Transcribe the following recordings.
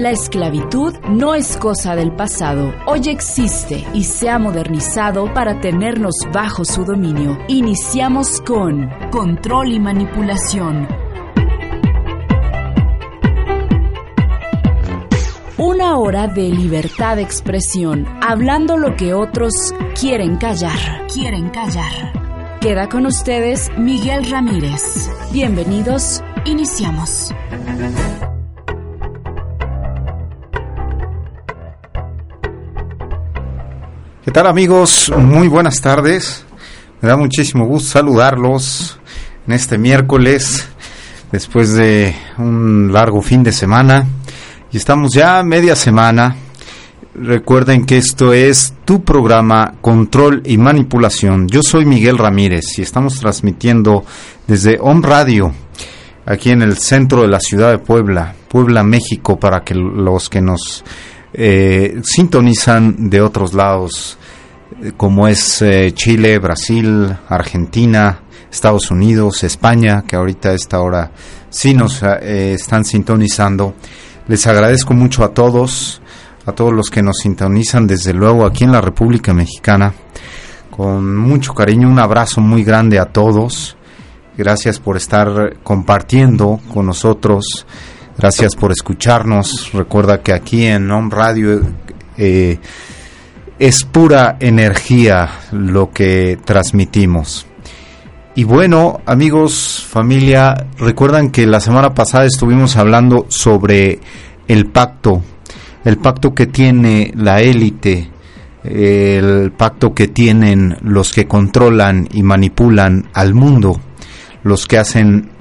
La esclavitud no es cosa del pasado, hoy existe y se ha modernizado para tenernos bajo su dominio. Iniciamos con control y manipulación. Una hora de libertad de expresión, hablando lo que otros quieren callar. Quieren callar. Queda con ustedes Miguel Ramírez. Bienvenidos, iniciamos. ¿Qué tal amigos? Muy buenas tardes. Me da muchísimo gusto saludarlos en este miércoles, después de un largo fin de semana. Y estamos ya media semana. Recuerden que esto es tu programa Control y Manipulación. Yo soy Miguel Ramírez y estamos transmitiendo desde Home Radio, aquí en el centro de la ciudad de Puebla, Puebla, México, para que los que nos eh, sintonizan de otros lados, eh, como es eh, Chile, Brasil, Argentina, Estados Unidos, España, que ahorita a esta hora sí nos eh, están sintonizando. Les agradezco mucho a todos, a todos los que nos sintonizan, desde luego aquí en la República Mexicana. Con mucho cariño, un abrazo muy grande a todos. Gracias por estar compartiendo con nosotros. Gracias por escucharnos. Recuerda que aquí en Home Radio eh, es pura energía lo que transmitimos. Y bueno, amigos, familia, recuerdan que la semana pasada estuvimos hablando sobre el pacto, el pacto que tiene la élite, el pacto que tienen los que controlan y manipulan al mundo, los que hacen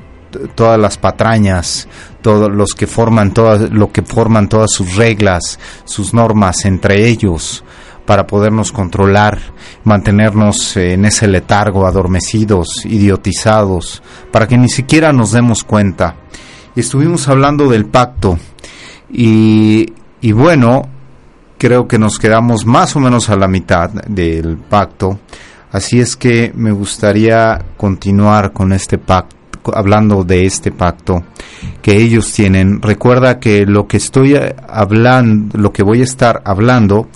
todas las patrañas, todos los que forman todas lo que forman todas sus reglas, sus normas entre ellos para podernos controlar, mantenernos en ese letargo, adormecidos, idiotizados, para que ni siquiera nos demos cuenta. Estuvimos hablando del pacto y, y bueno, creo que nos quedamos más o menos a la mitad del pacto, así es que me gustaría continuar con este pacto hablando de este pacto que ellos tienen. Recuerda que lo que estoy hablando, lo que voy a estar hablando,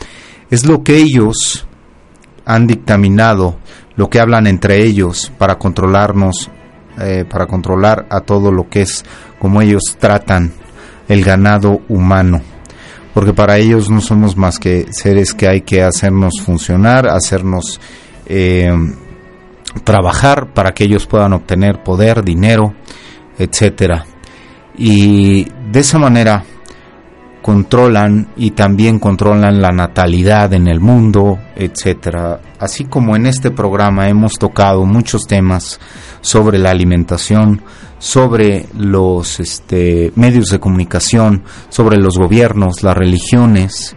es lo que ellos han dictaminado, lo que hablan entre ellos para controlarnos, eh, para controlar a todo lo que es como ellos tratan el ganado humano. Porque para ellos no somos más que seres que hay que hacernos funcionar, hacernos eh, trabajar para que ellos puedan obtener poder, dinero, etcétera. Y de esa manera controlan y también controlan la natalidad en el mundo, etcétera. Así como en este programa hemos tocado muchos temas sobre la alimentación, sobre los este, medios de comunicación, sobre los gobiernos, las religiones.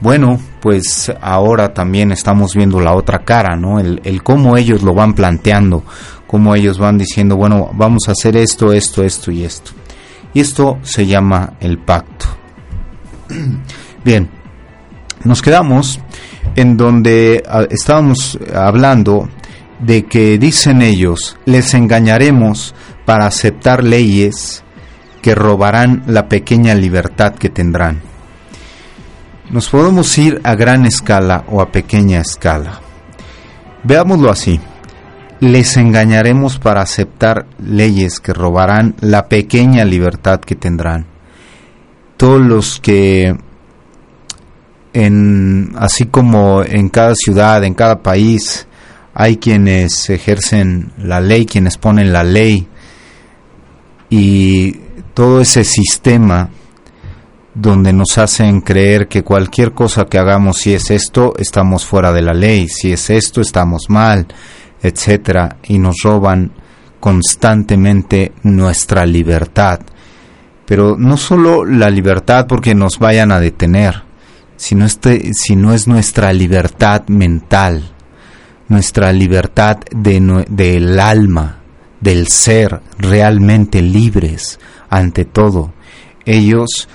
Bueno, pues ahora también estamos viendo la otra cara, ¿no? El, el cómo ellos lo van planteando, cómo ellos van diciendo, bueno, vamos a hacer esto, esto, esto y esto. Y esto se llama el pacto. Bien, nos quedamos en donde ah, estábamos hablando de que dicen ellos, les engañaremos para aceptar leyes que robarán la pequeña libertad que tendrán. Nos podemos ir a gran escala o a pequeña escala. Veámoslo así. Les engañaremos para aceptar leyes que robarán la pequeña libertad que tendrán todos los que en así como en cada ciudad, en cada país hay quienes ejercen la ley, quienes ponen la ley y todo ese sistema donde nos hacen creer que cualquier cosa que hagamos, si es esto, estamos fuera de la ley, si es esto, estamos mal, etcétera, y nos roban constantemente nuestra libertad. Pero no solo la libertad porque nos vayan a detener, sino, este, es nuestra libertad mental, nuestra libertad de, del alma, del ser realmente libres ante todo. Ellos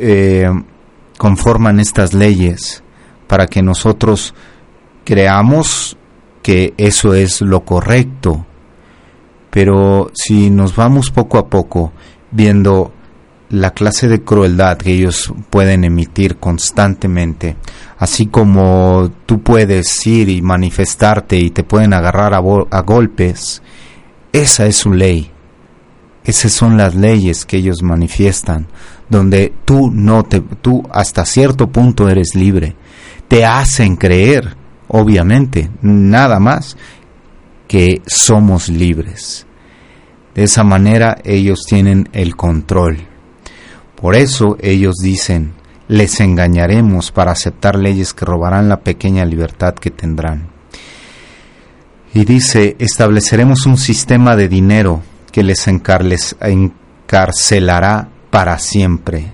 eh, conforman estas leyes para que nosotros creamos que eso es lo correcto. Pero si nos vamos poco a poco viendo la clase de crueldad que ellos pueden emitir constantemente, así como tú puedes ir y manifestarte y te pueden agarrar a, a golpes, esa es su ley. Esas son las leyes que ellos manifiestan, donde tú no te, tú hasta cierto punto eres libre. Te hacen creer, obviamente, nada más que somos libres. De esa manera ellos tienen el control. Por eso ellos dicen, les engañaremos para aceptar leyes que robarán la pequeña libertad que tendrán. Y dice, estableceremos un sistema de dinero que les encarcelará para siempre.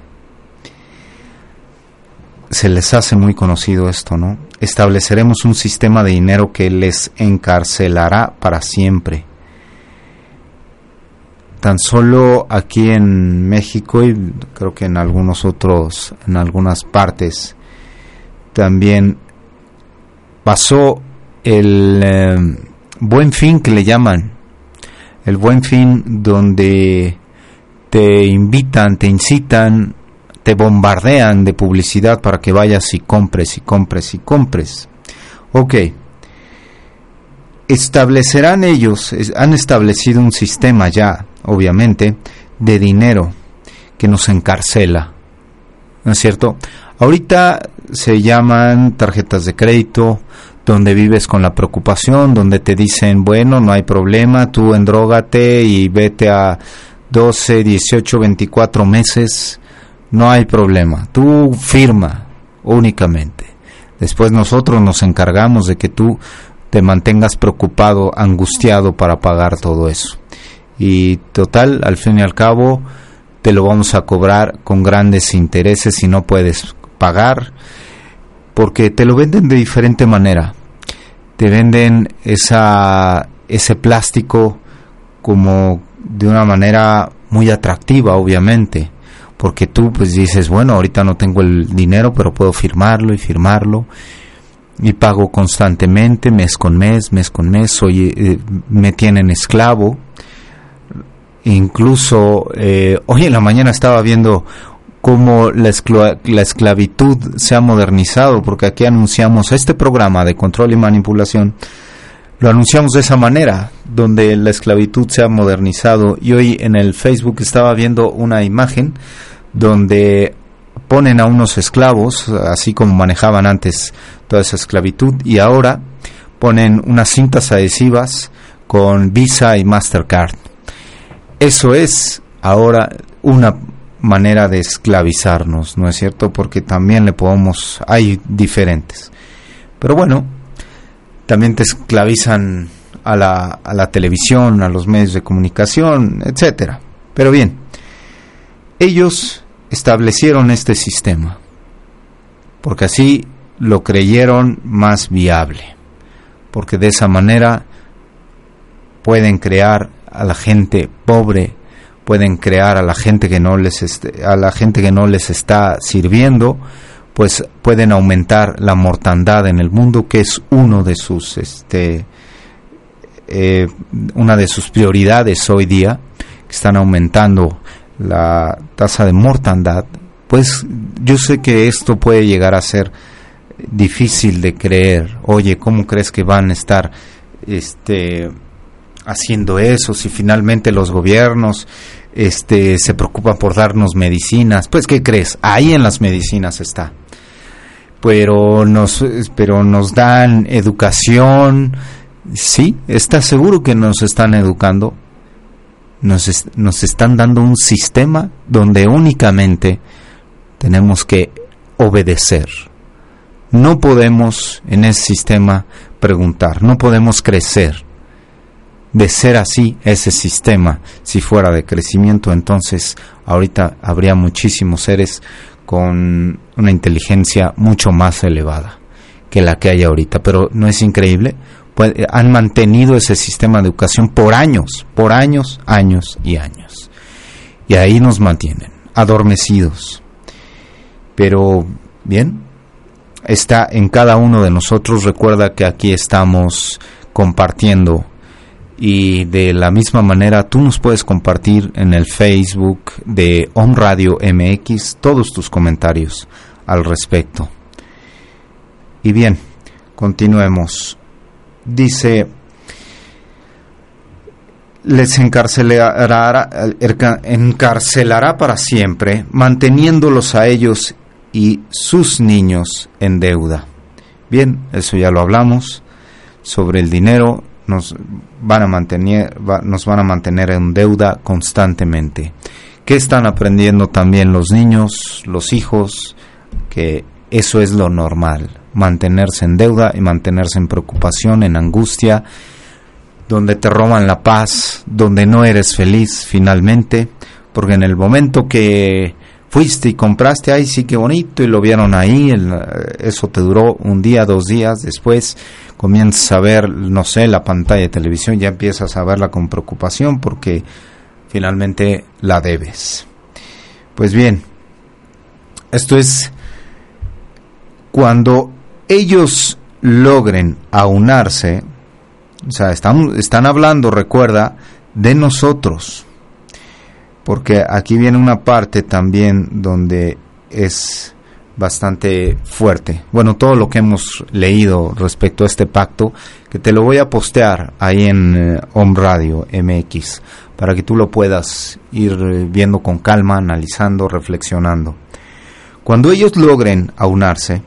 Se les hace muy conocido esto, ¿no? Estableceremos un sistema de dinero que les encarcelará para siempre. Tan solo aquí en México y creo que en algunos otros, en algunas partes, también pasó el eh, buen fin que le llaman, el buen fin donde te invitan, te incitan, te bombardean de publicidad para que vayas y compres y compres y compres. Ok. Establecerán ellos, han establecido un sistema ya, obviamente, de dinero que nos encarcela. ¿No es cierto? Ahorita se llaman tarjetas de crédito, donde vives con la preocupación, donde te dicen, bueno, no hay problema, tú endrógate y vete a 12, 18, 24 meses, no hay problema, tú firma únicamente. Después nosotros nos encargamos de que tú te mantengas preocupado, angustiado para pagar todo eso. Y total, al fin y al cabo, te lo vamos a cobrar con grandes intereses si no puedes pagar porque te lo venden de diferente manera. Te venden esa, ese plástico como de una manera muy atractiva, obviamente, porque tú pues dices, bueno, ahorita no tengo el dinero, pero puedo firmarlo y firmarlo y pago constantemente, mes con mes, mes con mes, soy, eh, me tienen esclavo. Incluso eh, hoy en la mañana estaba viendo cómo la, la, esclavitud se ha modernizado, porque aquí anunciamos este programa de control y manipulación, lo anunciamos de esa manera, donde la esclavitud se ha modernizado. Y hoy en el Facebook estaba viendo una imagen donde ponen a unos esclavos, así como manejaban antes toda esa esclavitud, y ahora ponen unas cintas adhesivas con Visa y Mastercard. Eso es ahora una manera de esclavizarnos, ¿no es cierto? Porque también le podemos, hay diferentes. Pero bueno, también te esclavizan a la, a la televisión, a los medios de comunicación, etcétera. Pero bien, ellos establecieron este sistema, porque así lo creyeron más viable, porque de esa manera pueden crear a la gente pobre pueden crear a la gente que no les a la gente que no les está sirviendo pues pueden aumentar la mortandad en el mundo que es uno de sus este eh, una de sus prioridades hoy día que están aumentando la tasa de mortandad. Pues yo sé que esto puede llegar a ser difícil de creer. Oye cómo crees que van a estar este haciendo eso, si finalmente los gobiernos este, se preocupan por darnos medicinas, pues ¿qué crees? Ahí en las medicinas está. Pero nos, pero nos dan educación, sí, está seguro que nos están educando, nos, nos están dando un sistema donde únicamente tenemos que obedecer, No podemos en ese sistema preguntar, no podemos crecer. De ser así ese sistema, si fuera de crecimiento, entonces ahorita habría muchísimos seres con una inteligencia mucho más elevada que la que hay ahorita. Pero no es increíble, pues, han mantenido ese sistema de educación por años, por años, años y años. Y ahí nos mantienen, adormecidos. Pero, bien, está en cada uno de nosotros. Recuerda que aquí estamos compartiendo y de la misma manera tú nos puedes compartir en el Facebook de Home Radio MX todos tus comentarios al respecto. Y bien, continuemos. Dice, les encarcelará, encarcelará para siempre, manteniéndolos a ellos y sus niños en deuda. Bien, eso ya lo hablamos sobre el dinero, nos van a mantener, nos van a mantener en deuda constantemente. ¿Qué están aprendiendo también los niños, los hijos? Que eso es lo normal, mantenerse en deuda y mantenerse en preocupación, en angustia, donde te roban la paz, donde no eres feliz finalmente, porque en el momento que fuiste y compraste, ay, sí, qué bonito, y lo vieron ahí, eso te duró un día, dos días, después comienzas a ver, no sé, la pantalla de televisión, ya empiezas a verla con preocupación porque finalmente la debes. Pues bien, esto es cuando ellos logren aunarse, o sea, están, están hablando, recuerda, de nosotros, porque aquí viene una parte también donde es bastante fuerte. Bueno, todo lo que hemos leído respecto a este pacto, que te lo voy a postear ahí en eh, Radio MX, para que tú lo puedas ir viendo con calma, analizando, reflexionando. Cuando ellos logren aunarse,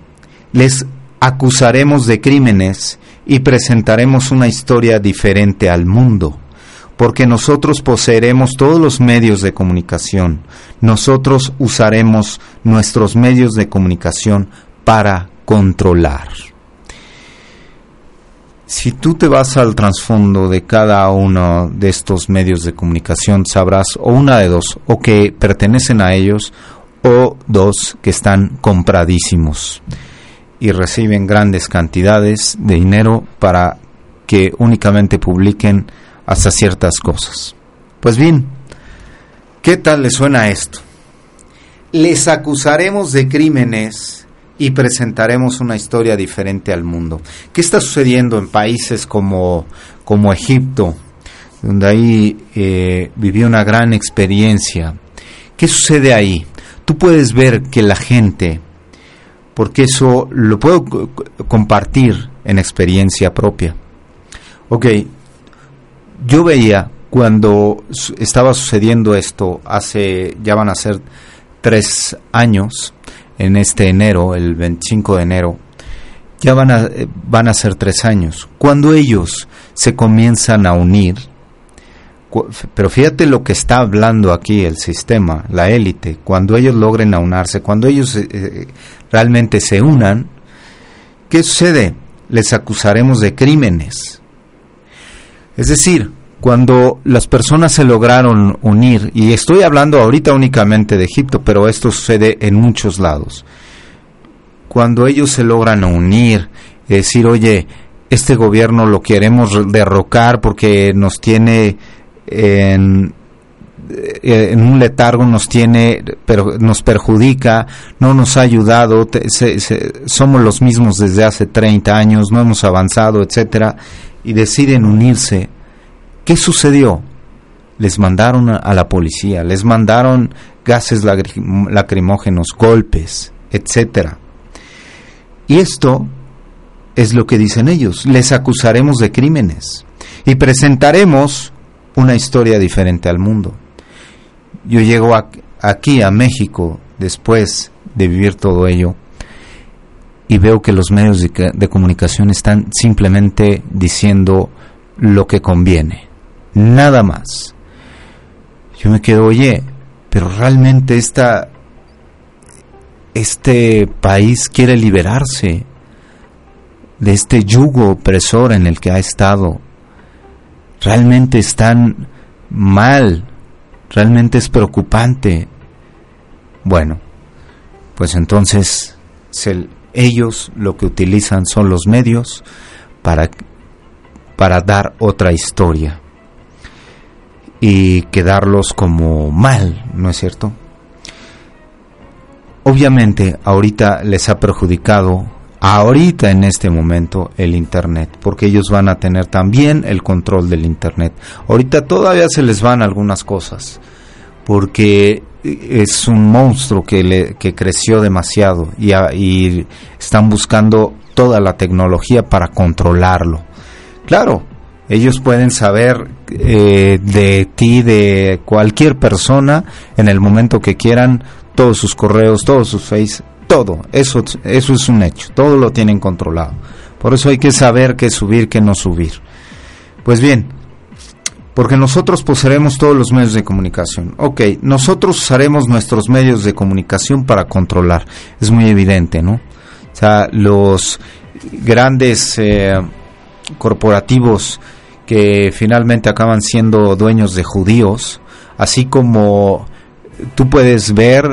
les acusaremos de crímenes y presentaremos una historia diferente al mundo porque nosotros poseeremos todos los medios de comunicación. Nosotros usaremos nuestros medios de comunicación para controlar. Si tú te vas al trasfondo de cada uno de estos medios de comunicación, sabrás o una de dos, o que pertenecen a ellos, o dos que están compradísimos y reciben grandes cantidades de dinero para que únicamente publiquen hasta ciertas cosas. Pues bien, ¿qué tal le suena esto? Les acusaremos de crímenes y presentaremos una historia diferente al mundo. ¿Qué está sucediendo en países como, como Egipto, donde ahí eh, vivió una gran experiencia? ¿Qué sucede ahí? Tú puedes ver que la gente, porque eso lo puedo compartir en experiencia propia. Ok, yo veía cuando estaba sucediendo esto hace, ya van a ser tres años, en este enero, el 25 de enero, ya van a, eh, van a ser tres años. Cuando ellos se comienzan a unir, pero fíjate lo que está hablando aquí el sistema, la élite, cuando ellos logren aunarse, cuando ellos eh, eh, realmente se unan, ¿qué sucede? Les acusaremos de crímenes es decir, cuando las personas se lograron unir, y estoy hablando ahorita únicamente de Egipto, pero esto sucede en muchos lados, cuando ellos se logran unir, decir, oye, este gobierno lo queremos derrocar porque nos tiene en, eh, en un letargo nos tiene, pero nos perjudica, no nos ha ayudado, somos los mismos desde hace 30 años, no hemos avanzado, etcétera y deciden unirse, ¿qué sucedió? Les mandaron a la policía, les mandaron gases lacrimógenos, golpes, etcétera. Y esto es lo que dicen ellos, les acusaremos de crímenes y presentaremos una historia diferente al mundo. Yo llego aquí a México después de vivir todo ello y veo que los medios de, comunicación están simplemente diciendo lo que conviene, nada más. Yo me quedo, oye, pero realmente esta, este país quiere liberarse, de este yugo opresor en el que ha estado, realmente están mal, realmente es preocupante. Bueno, pues entonces ellos lo que utilizan son los medios para, para dar otra historia y quedarlos como mal, ¿no es cierto? Obviamente ahorita les ha perjudicado, ahorita en este momento, el Internet, porque ellos van a tener también el control del Internet. Ahorita todavía se les van algunas cosas, porque es un monstruo que, le, que creció demasiado y, están buscando toda la tecnología para controlarlo. Claro, ellos pueden saber eh, de ti, de cualquier persona, en el momento que quieran, todos sus correos, todos sus face, todo. Eso, eso es un hecho. Todo lo tienen controlado. Por eso hay que saber qué subir, qué no subir. Pues bien, porque nosotros poseeremos todos los medios de comunicación. Ok, nosotros usaremos nuestros medios de comunicación para controlar. Es muy evidente, ¿no? O sea, los grandes eh, corporativos que finalmente acaban siendo dueños de judíos, así como tú puedes ver,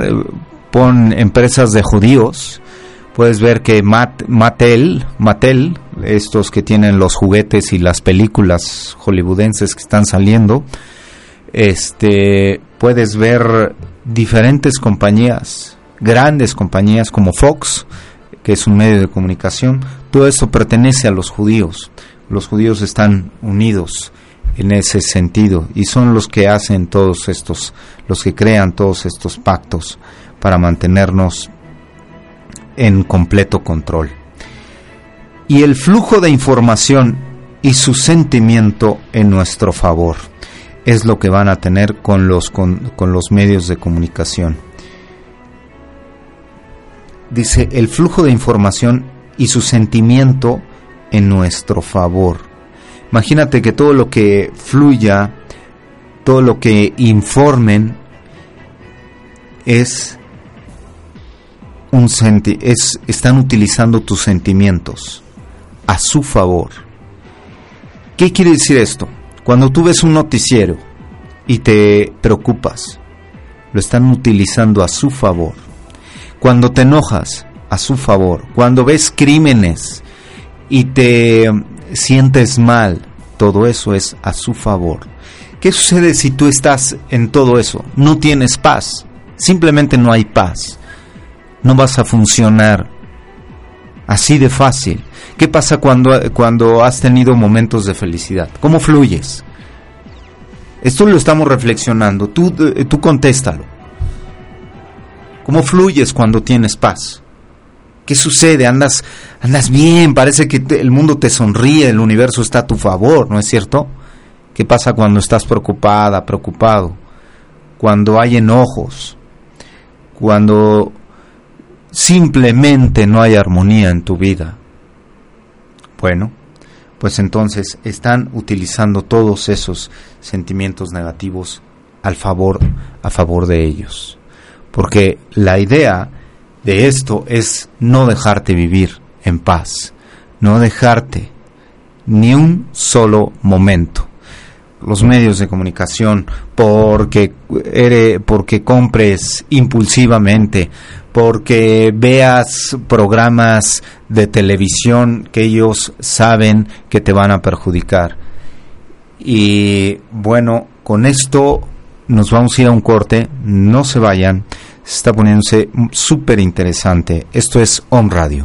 pon empresas de judíos, puedes ver que Mattel, Mattel, estos que tienen los juguetes y las películas hollywoodenses que están saliendo, este, puedes ver diferentes compañías, grandes compañías como Fox, que es un medio de comunicación, todo esto pertenece a los judíos. Los judíos están unidos en ese sentido y son los que hacen todos estos, los que crean todos estos pactos para mantenernos en completo control. Y el flujo de información y su sentimiento en nuestro favor es lo que van a tener con los, con, con los medios de comunicación. Dice, el flujo de información y su sentimiento en nuestro favor. Imagínate que todo lo que fluya, todo lo que informen es un senti es están utilizando tus sentimientos a su favor. ¿Qué quiere decir esto? Cuando tú ves un noticiero y te preocupas, lo están utilizando a su favor. Cuando te enojas, a su favor. Cuando ves crímenes y te sientes mal, todo eso es a su favor. ¿Qué sucede si tú estás en todo eso? No tienes paz, simplemente no hay paz. No vas a funcionar así de fácil. ¿Qué pasa cuando, cuando has tenido momentos de felicidad? ¿Cómo fluyes? Esto lo estamos reflexionando, tú, tú contéstalo. ¿Cómo fluyes cuando tienes paz? ¿Qué sucede? Andas, andas bien, parece que el mundo te sonríe, el universo está a tu favor, ¿no es cierto? ¿Qué pasa cuando estás preocupada, preocupado? Cuando hay enojos, cuando simplemente no hay armonía en tu vida. Bueno, pues entonces están utilizando todos esos sentimientos negativos al favor, a favor de ellos. Porque la idea de esto es no dejarte vivir en paz, no dejarte ni un solo momento. Los medios de comunicación, porque, porque compres impulsivamente, porque veas programas de televisión que ellos saben que te van a perjudicar. Y bueno, con esto nos vamos a ir a un corte, no se vayan está poniéndose súper interesante. Esto es On Radio.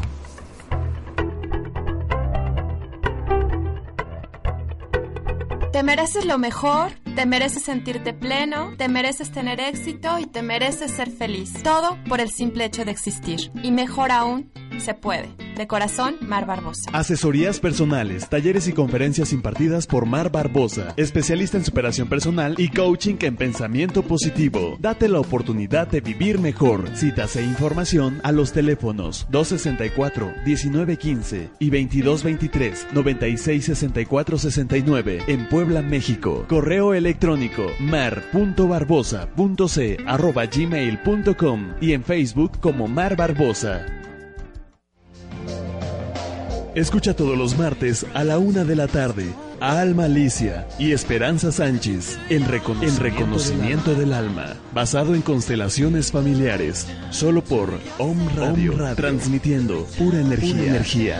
Te mereces lo mejor, te mereces sentirte pleno, te mereces tener éxito y te mereces ser feliz. Todo por el simple hecho de existir. Y mejor aún, se puede. De corazón, Mar Barbosa. Asesorías personales, talleres y conferencias impartidas por Mar Barbosa, especialista en superación personal y coaching en pensamiento positivo. Date la oportunidad de vivir mejor. Citas e información a los teléfonos 264-1915 y 2223-966469 en Puebla, México. Correo electrónico mar.barbosa.c y en Facebook como Mar Barbosa. Escucha todos los martes a la una de la tarde a Alma Alicia y Esperanza Sánchez en Reconocimiento, Reconocimiento del, alma. basado en constelaciones familiares, solo por Om Radio, transmitiendo pura energía. energía.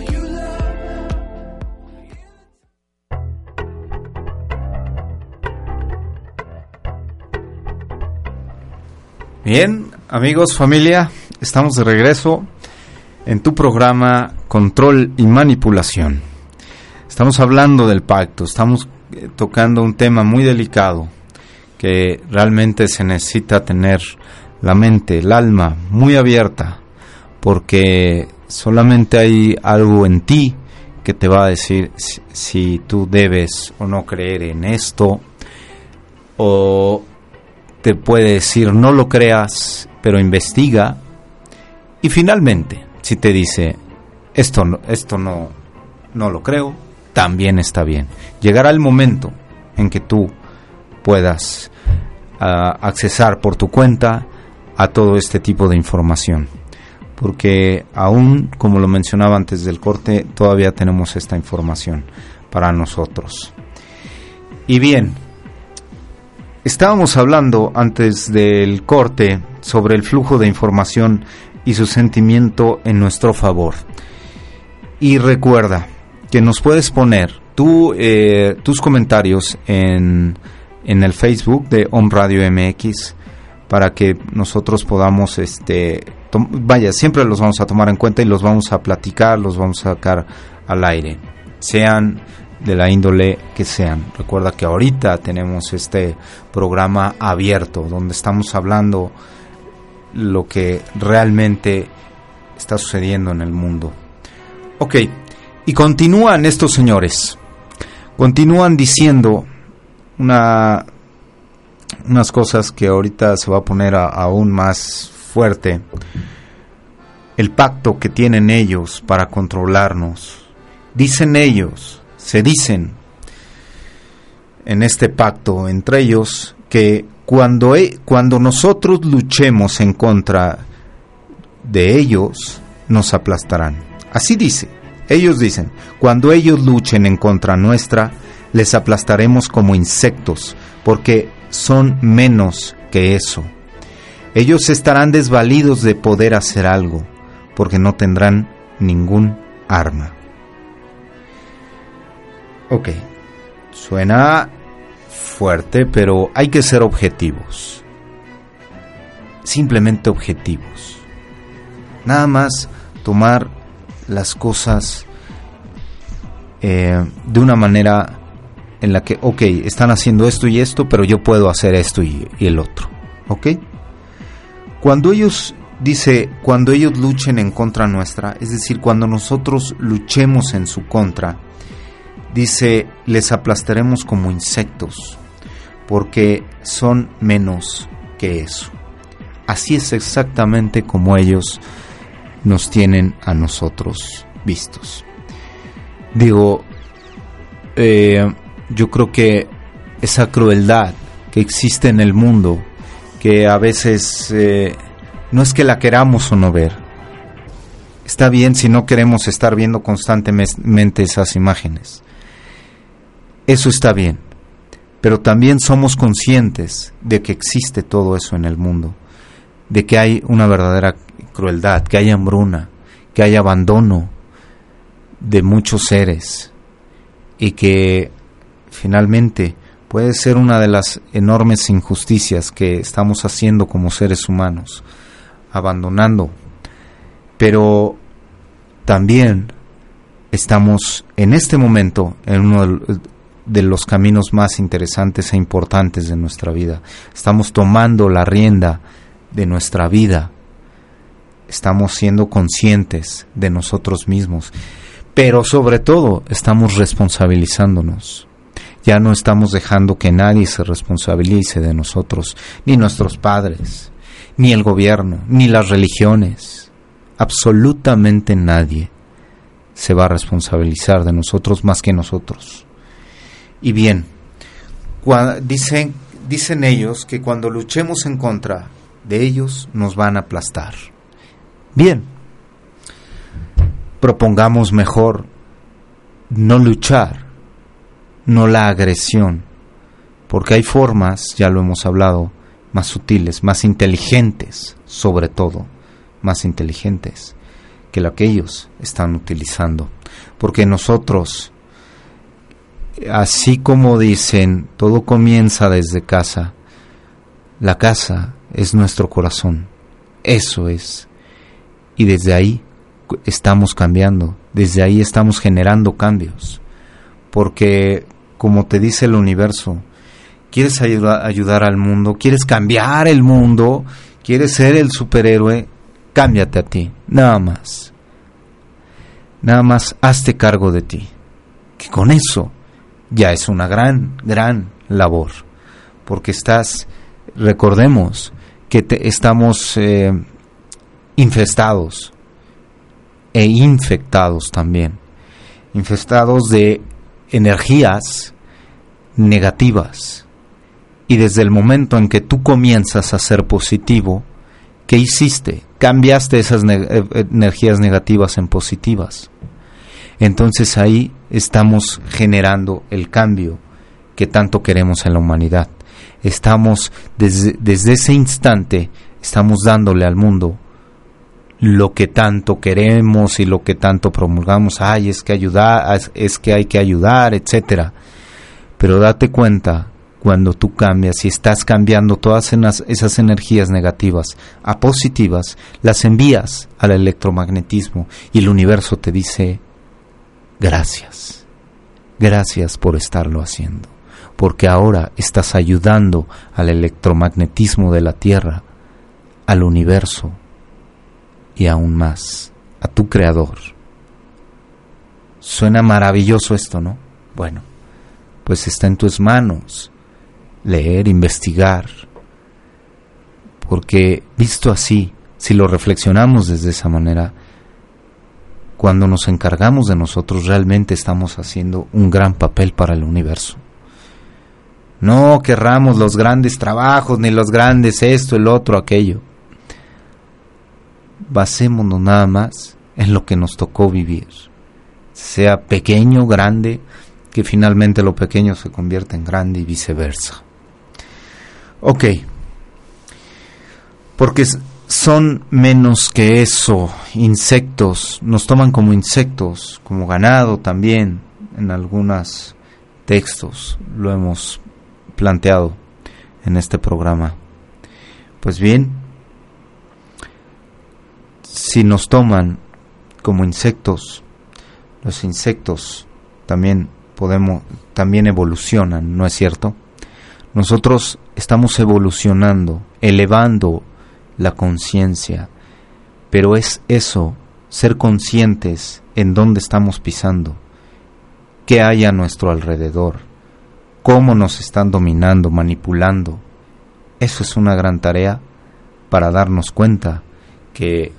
Bien, amigos, familia, estamos de regreso en tu programa Control y Manipulación. Estamos hablando del pacto, estamos eh, tocando un tema muy delicado que realmente se necesita tener la mente, el alma muy abierta, porque solamente hay algo en ti que te va a decir si, tú debes o no creer en esto o te puede decir no lo creas, pero investiga. Y finalmente, si te dice esto no, esto no, no lo creo, también está bien. Llegará el momento en que tú puedas uh, accesar por tu cuenta a todo este tipo de información. Porque aún, como lo mencionaba antes del corte, todavía tenemos esta información para nosotros. Y bien, Estábamos hablando antes del corte sobre el flujo de información y su sentimiento en nuestro favor. Y recuerda que nos puedes poner eh, tus comentarios en, en, el Facebook de Home Radio MX para que nosotros podamos, este, vaya, siempre los vamos a tomar en cuenta y los vamos a platicar, los vamos a sacar al aire. Sean de la índole que sean. Recuerda que ahorita tenemos este programa abierto donde estamos hablando lo que realmente está sucediendo en el mundo. Ok, y continúan estos señores, continúan diciendo una, unas cosas que ahorita se va a poner aún más fuerte. El pacto que tienen ellos para controlarnos. Dicen ellos se dicen en este pacto entre ellos que cuando, e, cuando nosotros luchemos en contra de ellos, nos aplastarán. Así dice. Ellos dicen, cuando ellos luchen en contra nuestra, les aplastaremos como insectos, porque son menos que eso. Ellos estarán desvalidos de poder hacer algo, porque no tendrán ningún arma. Ok, suena fuerte, pero hay que ser objetivos. Simplemente objetivos. Nada más tomar las cosas eh, de una manera en la que, ok, están haciendo esto y esto, pero yo puedo hacer esto y, y el otro. ¿Ok? Cuando ellos, dice, cuando ellos luchen en contra nuestra, es decir, cuando nosotros luchemos en su contra, dice, les aplastaremos como insectos, porque son menos que eso. Así es exactamente como ellos nos tienen a nosotros vistos. Digo, eh, yo creo que esa crueldad que existe en el mundo, que a veces eh, no es que la queramos o no ver, está bien si no queremos estar viendo constantemente esas imágenes. Eso está bien, pero también somos conscientes de que existe todo eso en el mundo, de que hay una verdadera crueldad, que hay hambruna, que hay abandono de muchos seres y que finalmente puede ser una de las enormes injusticias que estamos haciendo como seres humanos, abandonando, pero también estamos en este momento en uno de los caminos más interesantes e importantes de nuestra vida. Estamos tomando la rienda de nuestra vida. Estamos siendo conscientes de nosotros mismos. pero sobre todo estamos responsabilizándonos. Ya no estamos dejando que nadie se responsabilice de nosotros, ni nuestros padres, ni el gobierno, ni las religiones. Absolutamente nadie se va a responsabilizar de nosotros más que nosotros. Y bien, dicen, dicen ellos que cuando luchemos en contra de ellos nos van a aplastar. Bien, propongamos mejor no luchar, no la agresión, porque hay formas, ya lo hemos hablado, más sutiles, más inteligentes, sobre todo, más inteligentes que lo que ellos están utilizando. Porque nosotros, así como dicen, todo comienza desde casa, la casa es nuestro corazón, eso es. Y desde ahí estamos cambiando, desde ahí estamos generando cambios. Porque, como te dice el universo, quieres ayudar, al mundo, quieres cambiar el mundo, quieres ser el superhéroe, cámbiate a ti, nada más. Nada más hazte cargo de ti. Que con eso ya es una gran, gran labor. Porque estás, recordemos que estamos eh, infestados e infectados también. Infestados de energías negativas. Y desde el momento en que tú comienzas a ser positivo, ¿qué hiciste? Cambiaste esas eh, energías negativas en positivas. Entonces ahí estamos generando el cambio que tanto queremos en la humanidad. Estamos desde, desde ese instante, estamos dándole al mundo lo que tanto queremos y lo que tanto promulgamos, ay, es que ayudar, es que hay que ayudar, etcétera. Pero date cuenta cuando tú cambias y estás cambiando todas esas energías negativas a positivas, las envías al electromagnetismo y el universo te dice gracias. Gracias por estarlo haciendo, porque ahora estás ayudando al electromagnetismo de la Tierra, al universo, y aún más a tu creador. Suena maravilloso esto, ¿no? Bueno, pues está en tus manos leer, investigar, porque visto así, si lo reflexionamos desde esa manera, cuando nos encargamos de nosotros realmente estamos haciendo un gran papel para el universo. No querramos los grandes trabajos, ni los grandes esto, el otro, aquello basémonos nada más en lo que nos tocó vivir, sea pequeño, grande, que finalmente lo pequeño se convierte en grande y viceversa. Ok, porque son menos que eso, insectos, nos toman como insectos, como ganado también, en algunos textos lo hemos planteado en este programa. Pues bien, si nos toman como insectos, los insectos también podemos, también evolucionan, ¿no es cierto? Nosotros estamos evolucionando, elevando la conciencia, pero es eso, ser conscientes en dónde estamos pisando, qué hay a nuestro alrededor, cómo nos están dominando, manipulando. Eso es una gran tarea para darnos cuenta que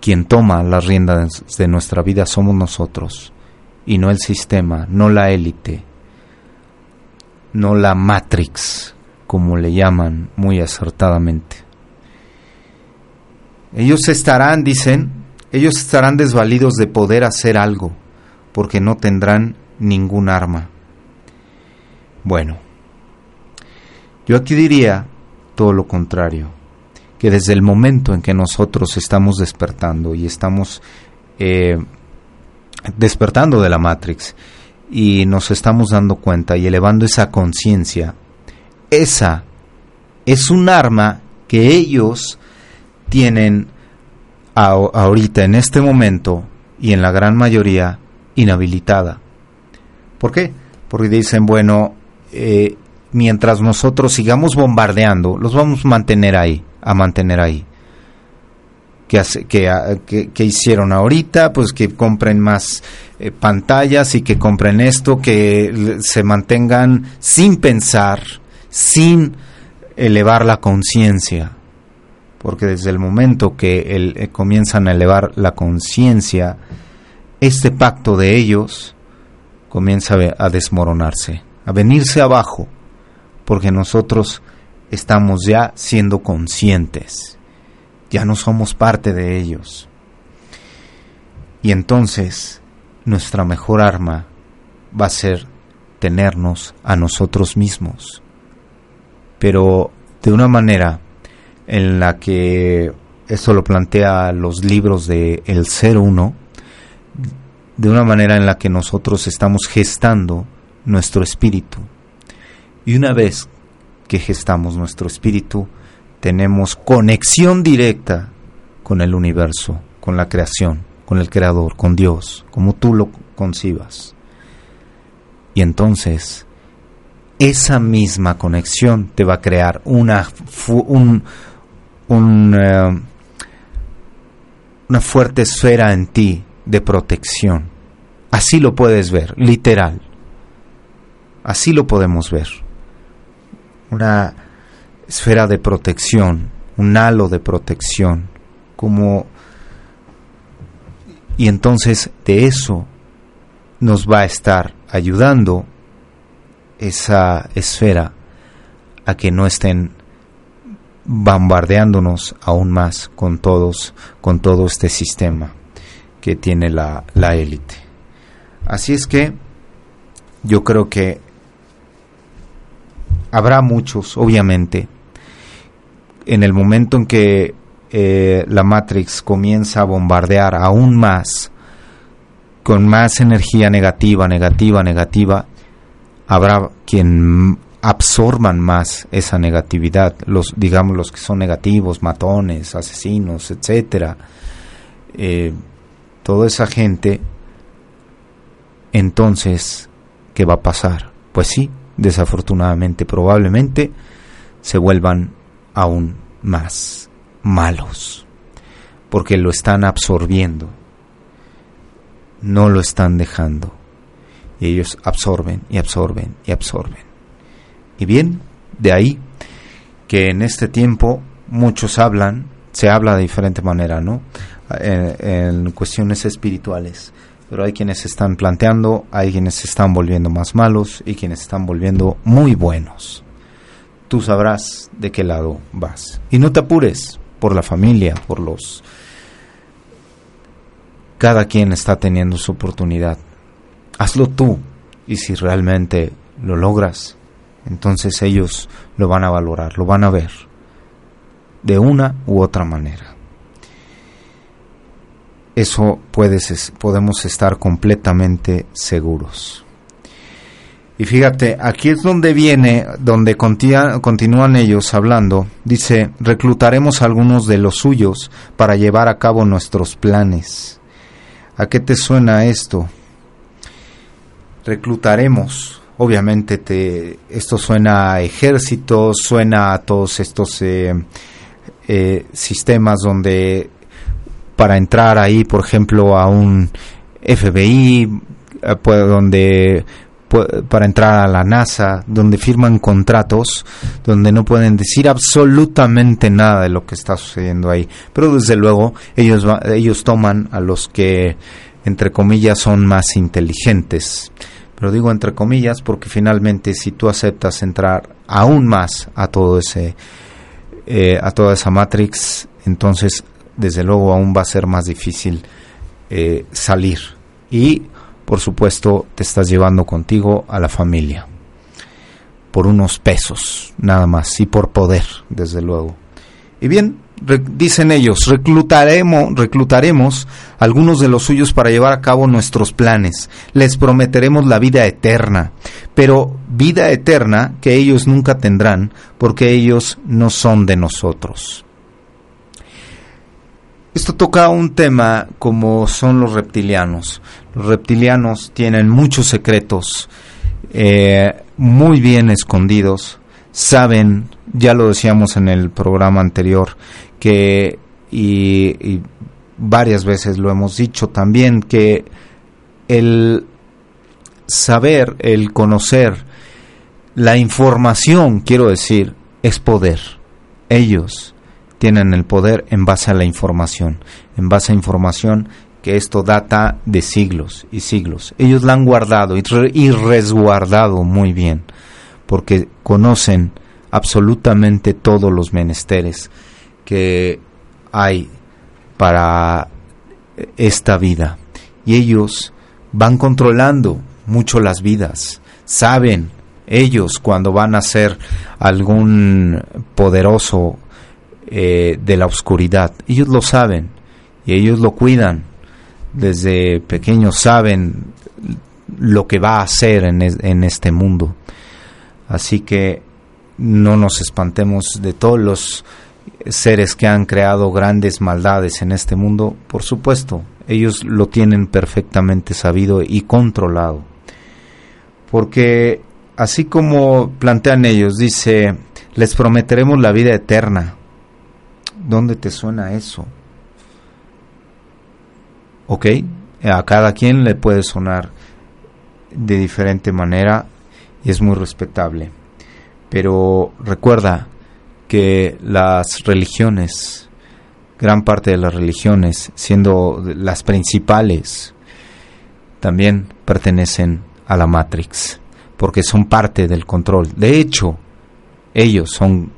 quien toma las riendas de nuestra vida somos nosotros y no el sistema, no la élite, no la Matrix, como le llaman muy acertadamente. Ellos estarán, dicen, ellos estarán desvalidos de poder hacer algo, porque no tendrán ningún arma. Bueno, yo aquí diría todo lo contrario que desde el momento en que nosotros estamos despertando y estamos eh, despertando de la Matrix y nos estamos dando cuenta y elevando esa conciencia, esa es un arma que ellos tienen ahorita, en este momento, y en la gran mayoría, inhabilitada. ¿Por qué? Porque dicen, bueno, eh, mientras nosotros sigamos bombardeando, los vamos a mantener ahí a mantener ahí. que, que, que, hicieron ahorita, pues que compren más eh, pantallas y que compren esto, que se mantengan sin pensar, sin elevar la conciencia. Porque desde el momento que eh, comienzan a elevar la conciencia, este pacto de ellos comienza a desmoronarse, a venirse abajo, porque nosotros estamos ya siendo conscientes ya no somos parte de ellos. Y entonces nuestra mejor arma va a ser tenernos a nosotros mismos, pero de una manera en la que eso lo plantea los libros de El Ser Uno, de una manera en la que nosotros estamos gestando nuestro espíritu. Y una vez que gestamos nuestro espíritu, tenemos conexión directa con el universo, con la creación, con el creador, con Dios, como tú lo concibas. Y entonces, esa misma conexión te va a crear una, un, eh, una fuerte esfera en ti de protección. Así lo puedes ver, literal. Así lo podemos ver. Una esfera de protección, un halo de protección, como y entonces de eso nos va a estar ayudando esa esfera a que no estén bombardeándonos aún más con todos con todo este sistema que tiene la la élite. Así es que yo creo que habrá muchos, obviamente, en el momento en que eh, la Matrix comienza a bombardear aún más, con más energía negativa, negativa, negativa, habrá quien absorban más esa negatividad, los digamos los que son negativos, matones, asesinos, etcétera, eh, toda esa gente, entonces, ¿qué va a pasar? Pues sí, desafortunadamente, probablemente se vuelvan aún más malos, porque lo están absorbiendo, no lo están dejando, y ellos absorben y absorben y absorben. Y bien, de ahí que en este tiempo muchos hablan, se habla de diferente manera, ¿no? En, cuestiones espirituales. Pero hay quienes se están planteando, hay quienes se están volviendo más malos y quienes están volviendo muy buenos tú sabrás de qué lado vas. Y no te apures por la familia, por los... Cada quien está teniendo su oportunidad. Hazlo tú y si realmente lo logras, entonces ellos lo van a valorar, lo van a ver de una u otra manera. Eso puedes, podemos estar completamente seguros. Y fíjate, aquí es donde viene, donde continúan ellos hablando. Dice, reclutaremos a algunos de los suyos para llevar a cabo nuestros planes. ¿A qué te suena esto? Reclutaremos. Obviamente te, esto suena a ejércitos, suena a todos estos eh, eh, sistemas donde para entrar ahí, por ejemplo, a un FBI, eh, donde para entrar a la NASA, donde firman contratos, donde no pueden decir absolutamente nada de lo que está sucediendo ahí. Pero desde luego ellos, ellos toman a los que, entre comillas, son más inteligentes. Pero digo entre comillas porque finalmente si tú aceptas entrar aún más a todo ese, eh, a toda esa Matrix, entonces desde luego aún va a ser más difícil eh, salir. Y por supuesto, te estás llevando contigo a la familia. Por unos pesos, nada más, y por poder, desde luego. Y bien, dicen ellos, reclutaremos, reclutaremos algunos de los suyos para llevar a cabo nuestros planes. Les prometeremos la vida eterna, pero vida eterna que ellos nunca tendrán, porque ellos no son de nosotros. Esto toca un tema como son los reptilianos. Los reptilianos tienen muchos secretos eh, muy bien escondidos. Saben, ya lo decíamos en el programa anterior, que y, varias veces lo hemos dicho también, que el saber, el conocer, la información, quiero decir, es poder. Ellos tienen el poder en base a la información, en base a información que esto data de siglos y siglos. Ellos la han guardado y, resguardado muy bien, porque conocen absolutamente todos los menesteres que hay para esta vida. Y ellos van controlando mucho las vidas, saben ellos cuando van a ser algún poderoso eh, de la oscuridad, ellos lo saben y ellos lo cuidan desde pequeños saben lo que va a hacer en, en este mundo. Así que no nos espantemos de todos los seres que han creado grandes maldades en este mundo, por supuesto, ellos lo tienen perfectamente sabido y controlado. Porque así como plantean ellos, dice, les prometeremos la vida eterna. ¿Dónde te suena eso? ¿ok? A cada quien le puede sonar de diferente manera y es muy respetable. Pero recuerda que las religiones, gran parte de las religiones, siendo las principales, también pertenecen a la Matrix, porque son parte del control. De hecho, ellos son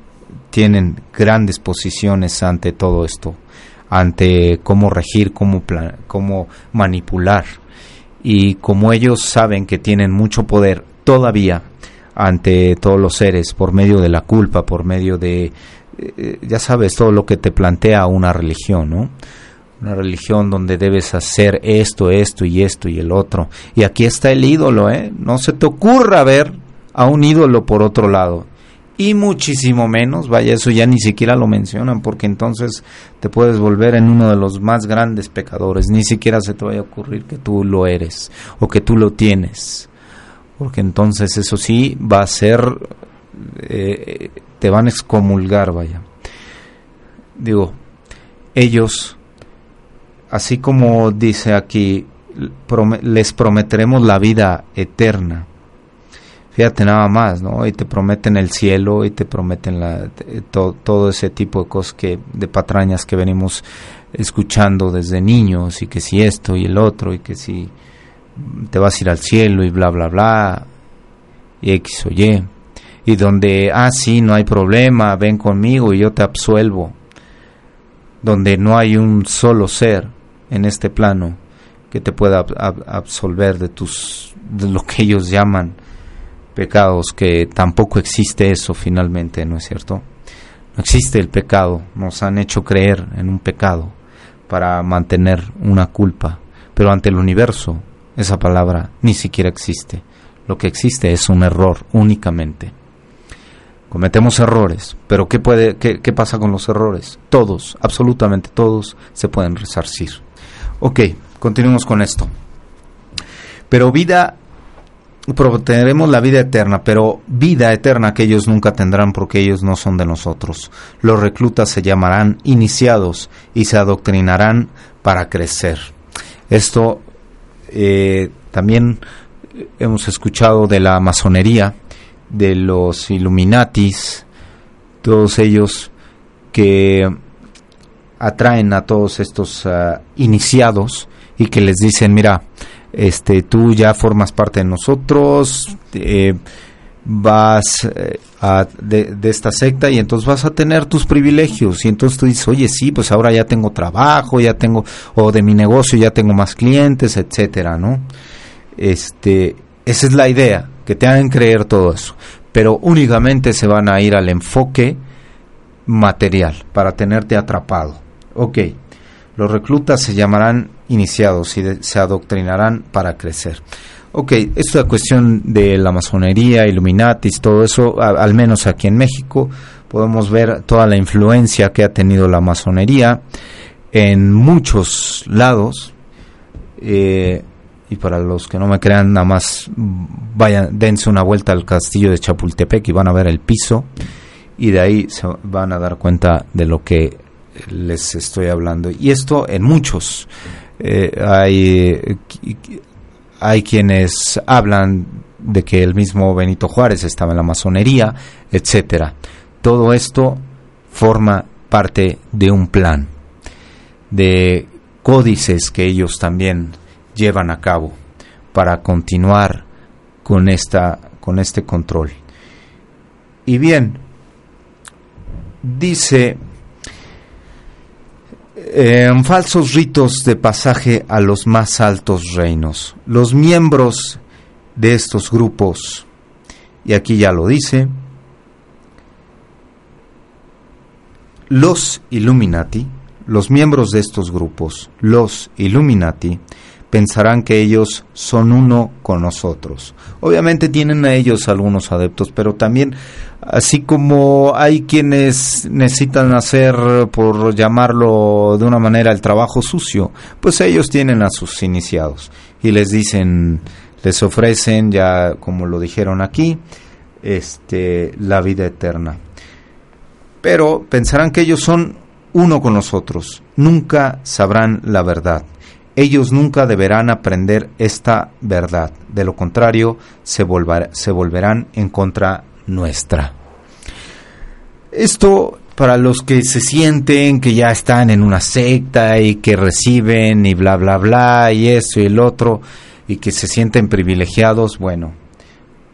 tienen grandes posiciones ante todo esto ante cómo regir, cómo, cómo manipular. Y como ellos saben que tienen mucho poder todavía ante todos los seres por medio de la culpa, por medio de, eh, ya sabes, todo lo que te plantea una religión, ¿no? Una religión donde debes hacer esto, esto y esto y el otro. Y aquí está el ídolo, ¿eh? No se te ocurra ver a un ídolo por otro lado y muchísimo menos, vaya, eso ya ni siquiera lo mencionan, porque entonces te puedes volver en uno de los más grandes pecadores, ni siquiera se te vaya a ocurrir que tú lo eres o que tú lo tienes, porque entonces eso sí va a ser, eh, te van a excomulgar, vaya. Digo, ellos, así como dice aquí, les prometeremos la vida eterna fíjate nada más, ¿no? Y te prometen el cielo y te prometen la, todo ese tipo de cosas que, de patrañas que venimos escuchando desde niños y que si esto y el otro y que si te vas a ir al cielo y bla, bla, bla, y X o Y. Y donde, ah, sí, no hay problema, ven conmigo y yo te absuelvo. Donde no hay un solo ser en este plano que te pueda absolver de tus de lo que ellos llaman pecados, que tampoco existe eso finalmente, ¿no es cierto? No existe el pecado, nos han hecho creer en un pecado para mantener una culpa, pero ante el universo esa palabra ni siquiera existe. Lo que existe es un error únicamente. Cometemos errores, pero ¿qué, puede, qué, qué pasa con los errores? Todos, absolutamente todos, se pueden resarcir. Ok, continuemos con esto. Pero vida protegeremos la vida eterna, pero vida eterna que ellos nunca tendrán porque ellos no son de nosotros. Los reclutas se llamarán iniciados y se adoctrinarán para crecer. Esto eh, también hemos escuchado de la masonería, de los Illuminatis, todos ellos que atraen a todos estos ah, iniciados y que les dicen, mira, este, tú ya formas parte de nosotros, eh, vas eh, a, de, esta secta y entonces vas a tener tus privilegios y entonces tú dices, oye, sí, pues ahora ya tengo trabajo, ya tengo, o de mi negocio ya tengo más clientes, etcétera, ¿no? Este, esa es la idea, que te hagan creer todo eso, pero únicamente se van a ir al enfoque material para tenerte atrapado. Ok, los reclutas se llamarán iniciados y se adoctrinarán para crecer. Ok, esta cuestión de la masonería, Illuminatis, todo eso, al menos aquí en México, podemos ver toda la influencia que ha tenido la masonería en muchos lados. Eh, y para los que no me crean, nada más vayan, dense una vuelta al castillo de Chapultepec y van a ver el piso y de ahí se van a dar cuenta de lo que les estoy hablando. Y esto en muchos. Eh, hay, hay quienes hablan de que el mismo Benito Juárez estaba en la masonería, etcétera. Todo esto forma parte de un plan, de códices que ellos también llevan a cabo para continuar con esta con este control. Y bien, dice en falsos ritos de pasaje a los más altos reinos. Los miembros de estos grupos, y aquí ya lo dice, los Illuminati, los miembros de estos grupos, los Illuminati, pensarán que ellos son uno con nosotros. Obviamente tienen a ellos algunos adeptos, pero también así como hay quienes necesitan hacer, por llamarlo de una manera, el trabajo sucio, pues ellos tienen a sus iniciados y les dicen, les ofrecen, ya como lo dijeron aquí, este, la vida eterna. Pero pensarán que ellos son uno con nosotros, nunca sabrán la verdad ellos nunca deberán aprender esta verdad, de lo contrario se, volverán en contra nuestra. Esto para los que se sienten que ya están en una secta y que reciben y bla bla bla y eso y el otro y que se sienten privilegiados, bueno,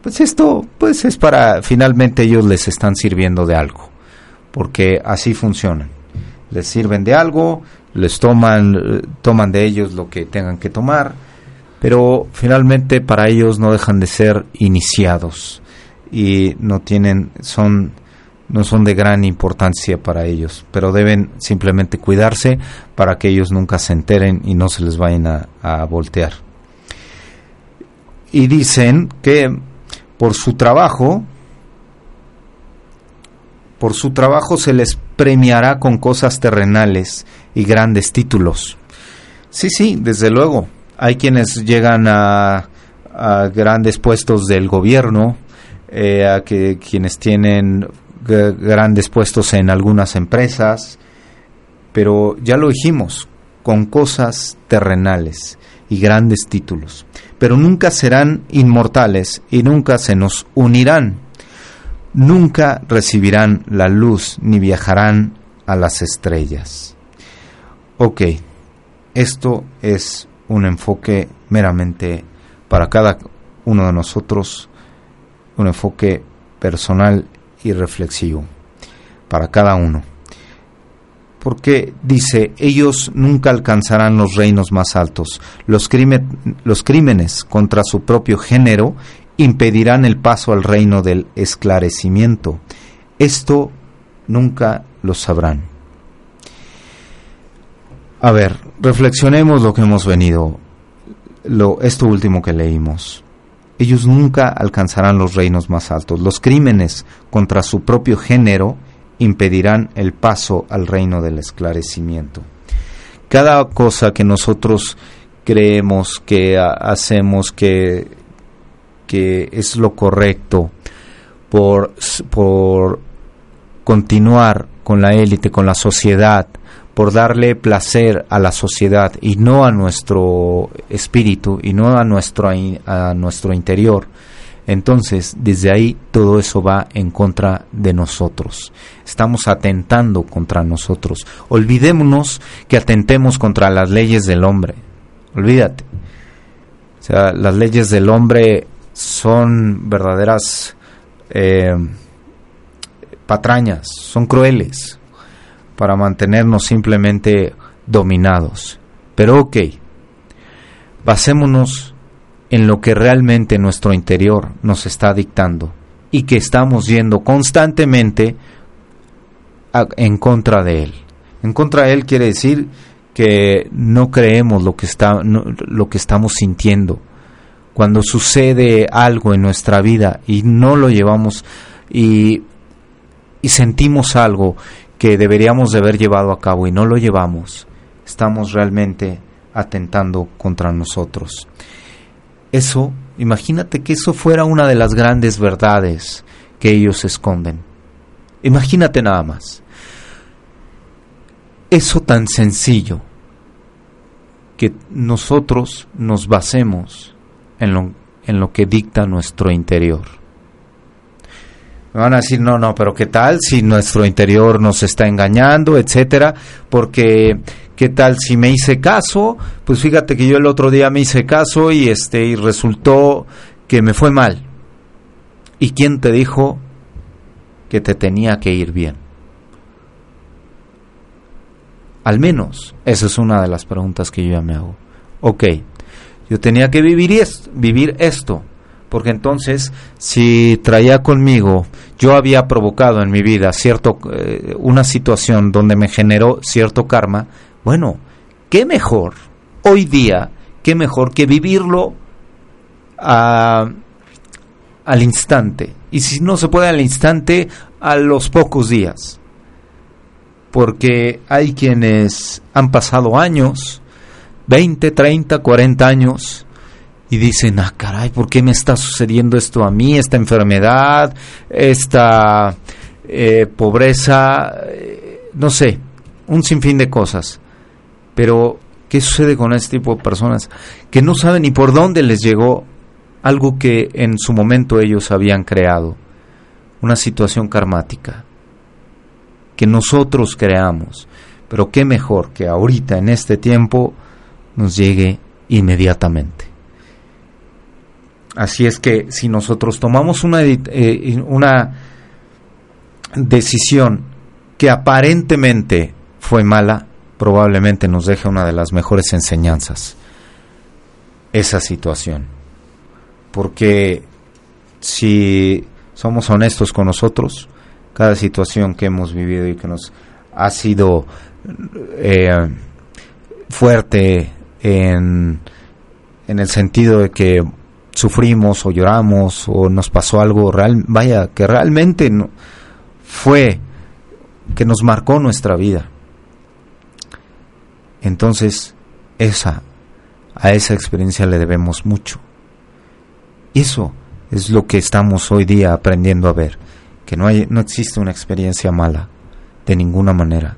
pues esto pues es para finalmente ellos les están sirviendo de algo, porque así funcionan. Les sirven de algo, les toman, toman de ellos lo que tengan que tomar, pero finalmente para ellos no dejan de ser iniciados y no tienen, son, no son de gran importancia para ellos, pero deben simplemente cuidarse para que ellos nunca se enteren y no se les vayan a, a voltear. Y dicen que por su trabajo, por su trabajo se les premiará con cosas terrenales y grandes títulos. Sí, sí, desde luego. Hay quienes llegan a, grandes puestos del gobierno, eh, a que quienes tienen grandes puestos en algunas empresas, pero ya lo dijimos, con cosas terrenales y grandes títulos. Pero nunca serán inmortales y nunca se nos unirán nunca recibirán la luz ni viajarán a las estrellas. Ok, esto es un enfoque meramente para cada uno de nosotros, un enfoque personal y reflexivo, para cada uno. Porque dice, ellos nunca alcanzarán los reinos más altos, los, los crímenes contra su propio género impedirán el paso al reino del esclarecimiento. Esto nunca lo sabrán. A ver, reflexionemos lo que hemos venido, lo, esto último que leímos. Ellos nunca alcanzarán los reinos más altos. Los crímenes contra su propio género impedirán el paso al reino del esclarecimiento. Cada cosa que nosotros creemos que hacemos, que que es lo correcto por, por continuar con la élite, con la sociedad, por darle placer a la sociedad y no a nuestro espíritu y no a nuestro, a nuestro interior, entonces desde ahí todo eso va en contra de nosotros. Estamos atentando contra nosotros. Olvidémonos que atentemos contra las leyes del hombre. Olvídate. O sea, las leyes del hombre son verdaderas eh, patrañas, son crueles para mantenernos simplemente dominados. Pero ok, basémonos en lo que realmente nuestro interior nos está dictando y que estamos yendo constantemente en contra de él. En contra de él quiere decir que no creemos lo que, está, lo que estamos sintiendo, cuando sucede algo en nuestra vida y no lo llevamos y, sentimos algo que deberíamos de haber llevado a cabo y no lo llevamos, estamos realmente atentando contra nosotros. Eso, imagínate que eso fuera una de las grandes verdades que ellos esconden. Imagínate nada más. eso tan sencillo que nosotros nos basemos en lo, en lo que dicta nuestro interior. Me van a decir, no, no, pero ¿qué tal si nuestro interior nos está engañando, etcétera? Porque, ¿qué tal si me hice caso? Pues fíjate que yo el otro día me hice caso y este, y resultó que me fue mal. ¿Y quién te dijo que te tenía que ir bien? Al menos, esa es una de las preguntas que yo ya me hago. Ok, yo tenía que vivir, esto, vivir esto, porque entonces si traía conmigo, yo había provocado en mi vida cierto, eh, una situación donde me generó cierto karma, bueno, qué mejor hoy día, qué mejor que vivirlo al instante. Y si no se puede al instante, a los pocos días. Porque hay quienes han pasado años, 20, 30, 40 años, y dicen, ah, caray, ¿por qué me está sucediendo esto a mí? Esta enfermedad, esta eh, pobreza, eh, no sé, un sinfín de cosas. Pero, ¿qué sucede con este tipo de personas? Que no saben ni por dónde les llegó algo que en su momento ellos habían creado, una situación karmática, que nosotros creamos. Pero qué mejor que ahorita, en este tiempo, nos llegue inmediatamente. Así es que si nosotros tomamos una, eh, una decisión que aparentemente fue mala, probablemente nos deje una de las mejores enseñanzas esa situación. Porque si somos honestos con nosotros, cada situación que hemos vivido y que nos ha sido eh, fuerte en, en el sentido de que sufrimos o lloramos o nos pasó algo real, vaya, que realmente fue que nos marcó nuestra vida. Entonces, esa a esa experiencia le debemos mucho. Eso es lo que estamos hoy día aprendiendo a ver, que no hay no existe una experiencia mala de ninguna manera.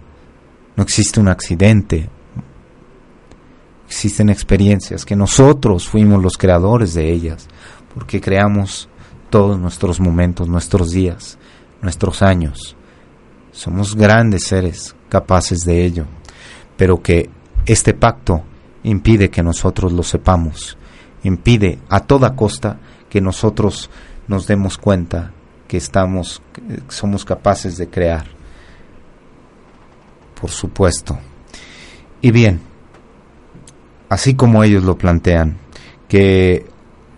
No existe un accidente, existen experiencias que nosotros fuimos los creadores de ellas, porque creamos todos nuestros momentos, nuestros días, nuestros años. Somos grandes seres capaces de ello, pero que este pacto impide que nosotros lo sepamos, impide a toda costa que nosotros nos demos cuenta que estamos somos capaces de crear. Por supuesto. Y bien, así como ellos lo plantean, que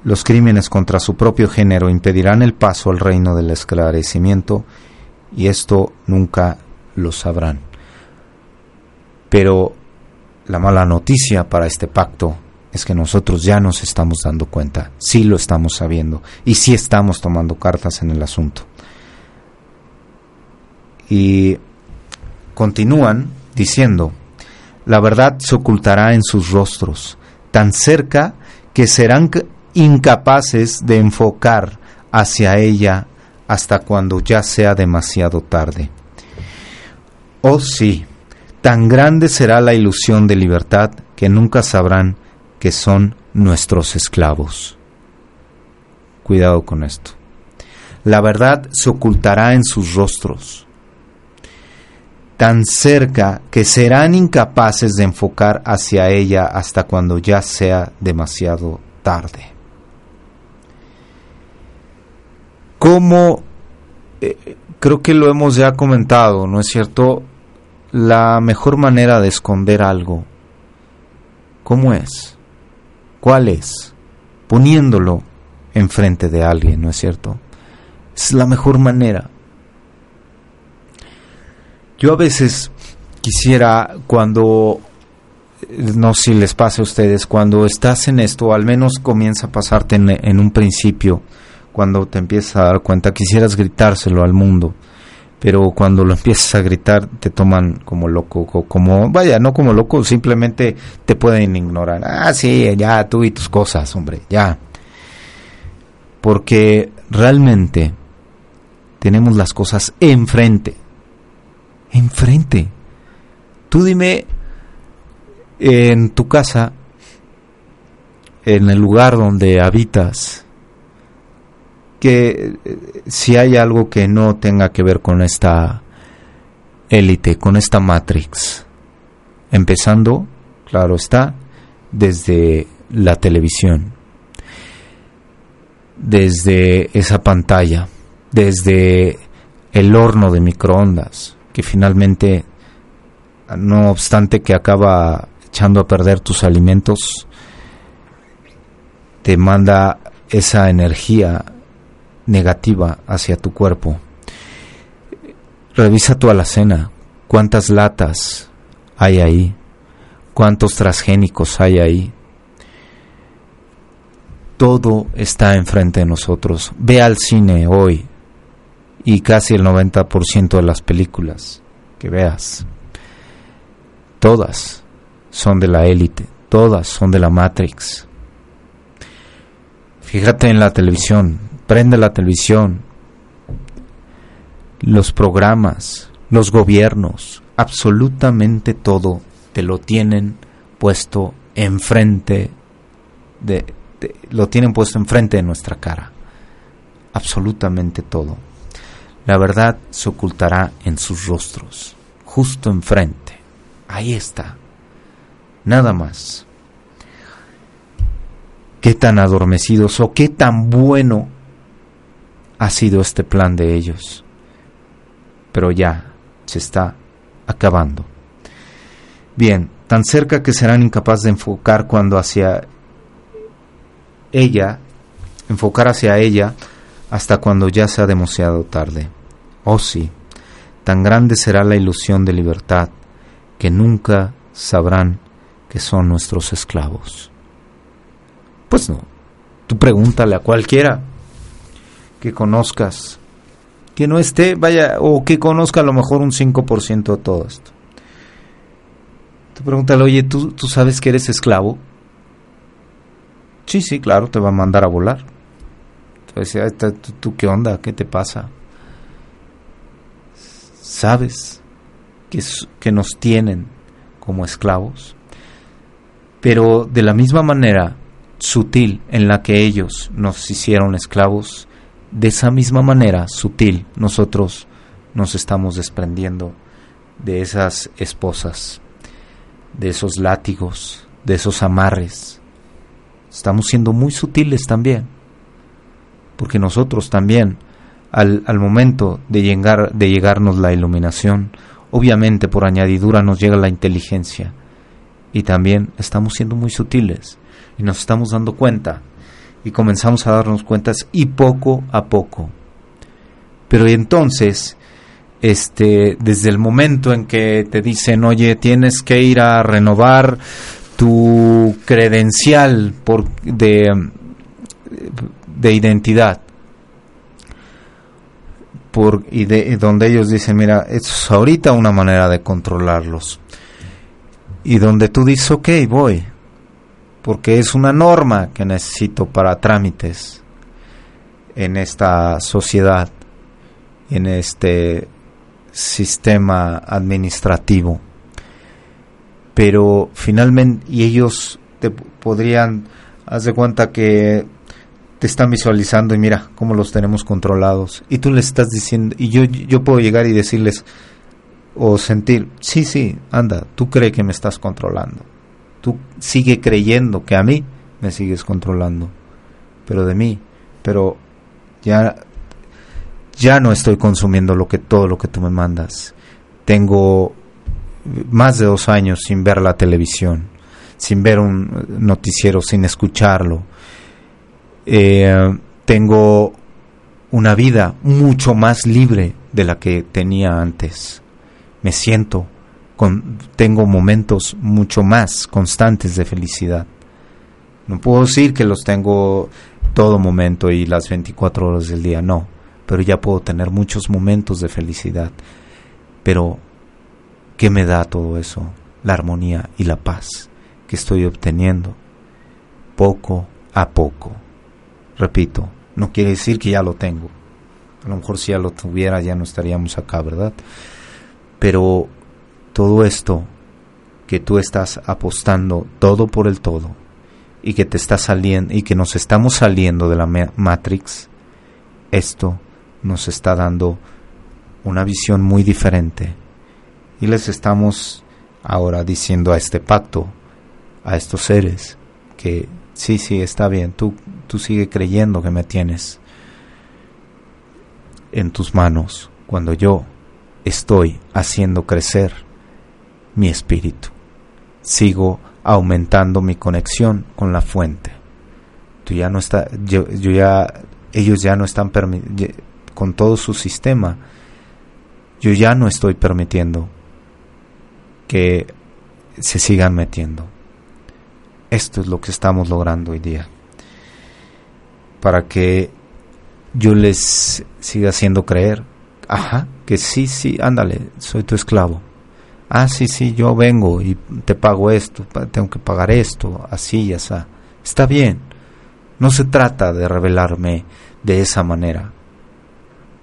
los crímenes contra su propio género impedirán el paso al reino del esclarecimiento y esto nunca lo sabrán. Pero la mala noticia para este pacto es que nosotros ya nos estamos dando cuenta, sí lo estamos sabiendo y sí estamos tomando cartas en el asunto. Y continúan diciendo, la verdad se ocultará en sus rostros, tan cerca que serán incapaces de enfocar hacia ella hasta cuando ya sea demasiado tarde. Oh sí, tan grande será la ilusión de libertad que nunca sabrán que son nuestros esclavos. Cuidado con esto. La verdad se ocultará en sus rostros, tan cerca que serán incapaces de enfocar hacia ella hasta cuando ya sea demasiado tarde. Como eh, creo que lo hemos ya comentado, ¿no es cierto? La mejor manera de esconder algo, ¿cómo es? ¿Cuál es? Poniéndolo enfrente de alguien, ¿no es cierto? Es la mejor manera. Yo a veces quisiera cuando no sé si les pasa a ustedes, cuando estás en esto, al menos comienza a pasarte en, un principio, cuando te empiezas a dar cuenta, quisieras gritárselo al mundo, pero cuando lo empiezas a gritar te toman como loco, como, vaya, no como loco, simplemente te pueden ignorar. Ah, sí, ya tú y tus cosas, hombre, ya. Porque realmente tenemos las cosas enfrente enfrente. Tú dime en tu casa, en el lugar donde habitas, que si hay algo que no tenga que ver con esta élite, con esta Matrix, empezando, claro está, desde la televisión, desde esa pantalla, desde el horno de microondas, que finalmente, no obstante que acaba echando a perder tus alimentos, te manda esa energía negativa hacia tu cuerpo. Revisa tu alacena, cuántas latas hay ahí, cuántos transgénicos hay ahí. Todo está enfrente de nosotros. Ve al cine hoy y casi el 90% de las películas que veas, todas son de la élite, todas son de la Matrix. Fíjate en la televisión, prende la televisión, los programas, los gobiernos, absolutamente todo te lo tienen puesto enfrente de, de, lo tienen puesto enfrente de nuestra cara. Absolutamente todo. La verdad se ocultará en sus rostros, justo enfrente. Ahí está nada más. Qué tan adormecidos o qué tan bueno ha sido este plan de ellos. Pero ya se está acabando. Bien, tan cerca que serán incapaces de enfocar cuando hacia ella, enfocar hacia ella hasta cuando ya sea demasiado tarde. Oh sí, tan grande será la ilusión de libertad que nunca sabrán que son nuestros esclavos. Pues no, tú pregúntale a cualquiera que conozcas, que no esté, vaya, o que conozca a lo mejor un 5% de todo esto. Tú pregúntale, oye, ¿tú, ¿tú sabes que eres esclavo? Sí, sí, claro, te va a mandar a volar. Entonces, ¿tú, ¿tú qué onda? ¿Qué te pasa? ¿Sabes que, que nos tienen como esclavos? pero de la misma manera sutil en la que ellos nos hicieron esclavos, de esa misma manera sutil nosotros nos estamos desprendiendo de esas esposas, de esos látigos, de esos amarres. Estamos siendo muy sutiles también, porque nosotros también, al, al momento de, llegar, de llegarnos la iluminación, obviamente por añadidura nos llega la inteligencia, y también estamos siendo muy sutiles y nos estamos dando cuenta y comenzamos a darnos cuentas y poco a poco. Pero entonces, este, desde el momento en que te dicen, oye, tienes que ir a renovar tu credencial por, de, de identidad, por, y de, donde ellos dicen, mira, es ahorita una manera de controlarlos y donde tú dices, ok, voy, porque es una norma que necesito para trámites en esta sociedad, en este sistema administrativo. Pero finalmente, y ellos te podrían, haz de cuenta que te están visualizando y mira cómo los tenemos controlados. Y tú les estás diciendo, y yo, yo puedo llegar y decirles, o sentir, sí, sí, anda, tú crees que me estás controlando. Tú sigue creyendo que a mí me sigues controlando, pero de mí, pero ya ya no estoy consumiendo lo que todo lo que tú me mandas. Tengo más de dos años sin ver la televisión, sin ver un noticiero, sin escucharlo. Eh, tengo una vida mucho más libre de la que tenía antes me siento, con, tengo momentos mucho más constantes de felicidad. No puedo decir que los tengo todo momento y las 24 horas del día, no, pero ya puedo tener muchos momentos de felicidad. Pero, ¿qué me da todo eso? La armonía y la paz que estoy obteniendo poco a poco. Repito, no quiere decir que ya lo tengo. A lo mejor si ya lo tuviera ya no estaríamos acá, ¿verdad? Pero todo esto que tú estás apostando todo por el todo y que te está saliendo y que nos estamos saliendo de la Matrix, esto nos está dando una visión muy diferente y les estamos ahora diciendo a este pacto, a estos seres, que sí, sí, está bien, tú, tú sigue creyendo que me tienes en tus manos cuando yo estoy haciendo crecer mi espíritu. Sigo aumentando mi conexión con la fuente. Tú ya no está, yo, ya, ellos ya no están con todo su sistema. Yo ya no estoy permitiendo que se sigan metiendo. Esto es lo que estamos logrando hoy día. Para que yo les siga haciendo creer, ajá, que sí, sí, ándale, soy tu esclavo. Ah, sí, sí, yo vengo y te pago esto, tengo que pagar esto, así y así. Está bien. No se trata de revelarme de esa manera,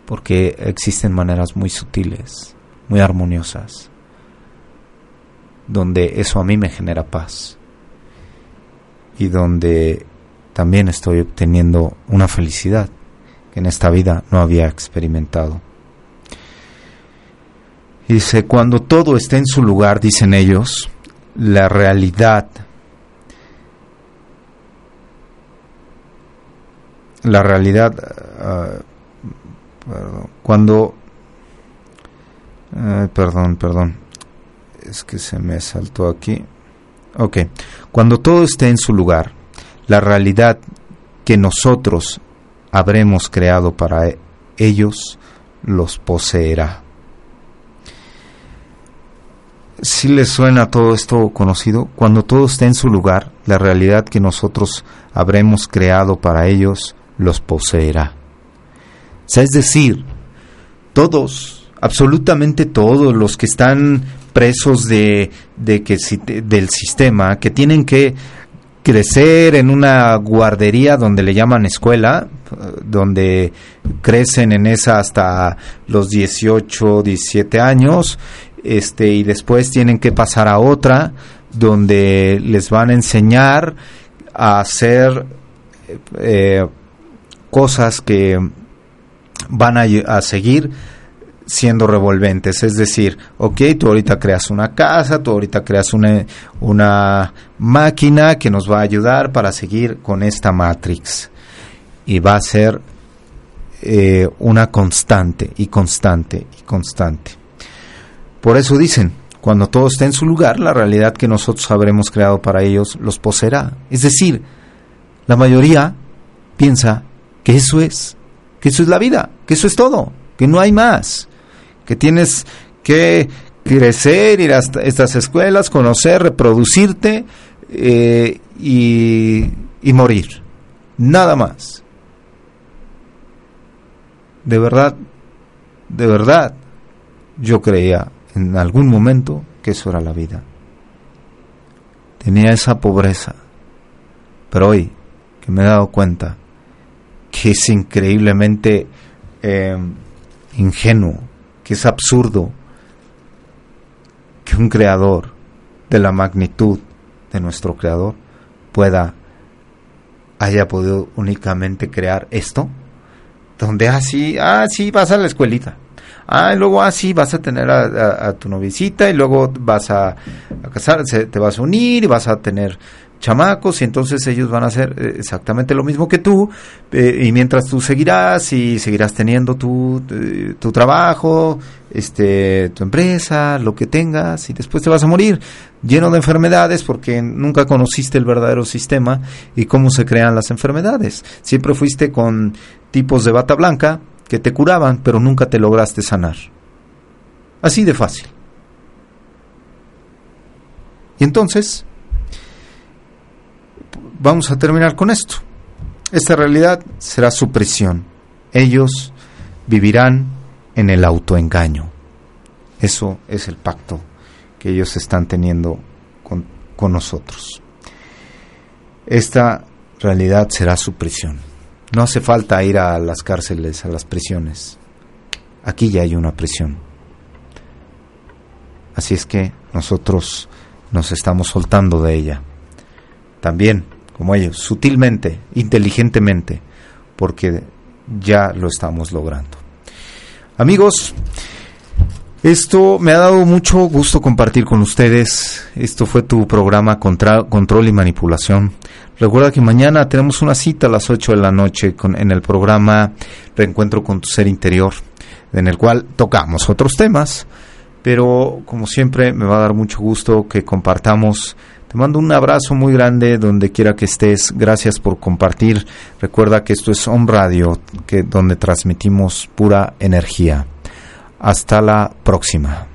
porque existen maneras muy sutiles, muy armoniosas donde eso a mí me genera paz y donde también estoy obteniendo una felicidad que en esta vida no había experimentado. dice, cuando todo esté en su lugar, dicen ellos, la realidad, la realidad, uh, cuando, uh, perdón, perdón, es que se me saltó aquí. Ok, cuando todo esté en su lugar, la realidad que nosotros habremos creado para e-, ellos los poseerá. Si les suena todo esto conocido, cuando todo esté en su lugar, la realidad que nosotros habremos creado para ellos los poseerá. es decir, todos, absolutamente todos los que están presos de, del sistema que tienen que crecer en una guardería donde le llaman escuela, donde crecen en esa hasta los 18, 17 años, este, y después tienen que pasar a otra donde les van a enseñar a hacer eh, cosas que van a, a seguir siendo revolventes. Es decir, ok, tú ahorita creas una casa, tú ahorita creas una, una máquina que nos va a ayudar para seguir con esta Matrix. Y va a ser eh, una constante y constante y constante. Por eso dicen, cuando todo esté en su lugar, la realidad que nosotros habremos creado para ellos los poseerá. Es decir, la mayoría piensa que eso es, que eso es la vida, que eso es todo, que no hay más que tienes que crecer, ir a estas escuelas, conocer, reproducirte eh, y, y morir. Nada más. De verdad, de verdad, yo creía en algún momento que eso era la vida. Tenía esa pobreza. Pero hoy que me he dado cuenta que es increíblemente eh, ingenuo que es absurdo que un creador de la magnitud de nuestro creador pueda haya podido únicamente crear esto donde así ah, sí vas a la escuelita ah luego así vas a tener a, tu novicita y luego vas a, casarse te vas a unir y vas a tener chamacos y entonces ellos van a hacer eh, exactamente lo mismo que tú eh, y mientras tú seguirás y seguirás teniendo tu, eh, tu, trabajo, este, tu empresa, lo que tengas y después te vas a morir lleno de enfermedades porque nunca conociste el verdadero sistema y cómo se crean las enfermedades. Siempre fuiste con tipos de bata blanca que te curaban pero nunca te lograste sanar. Así de fácil. Y entonces, vamos a terminar con esto. Esta realidad será su prisión. Ellos vivirán en el autoengaño. Eso es el pacto que ellos están teniendo con, con nosotros. Esta realidad será su prisión. No hace falta ir a las cárceles, a las prisiones. Aquí ya hay una prisión. Así es que nosotros nos estamos soltando de ella. También, como ellos, sutilmente, inteligentemente, porque ya lo estamos logrando. Amigos, esto me ha dado mucho gusto compartir con ustedes. Esto fue tu programa contra, Control y Manipulación. Recuerda que mañana tenemos una cita a las 8 de la noche con, en el programa Reencuentro con tu Ser Interior, en el cual tocamos otros temas, pero como siempre me va a dar mucho gusto que compartamos. Te mando un abrazo muy grande donde quiera que estés. Gracias por compartir. Recuerda que esto es Home Radio, que donde transmitimos pura energía. Hasta la próxima.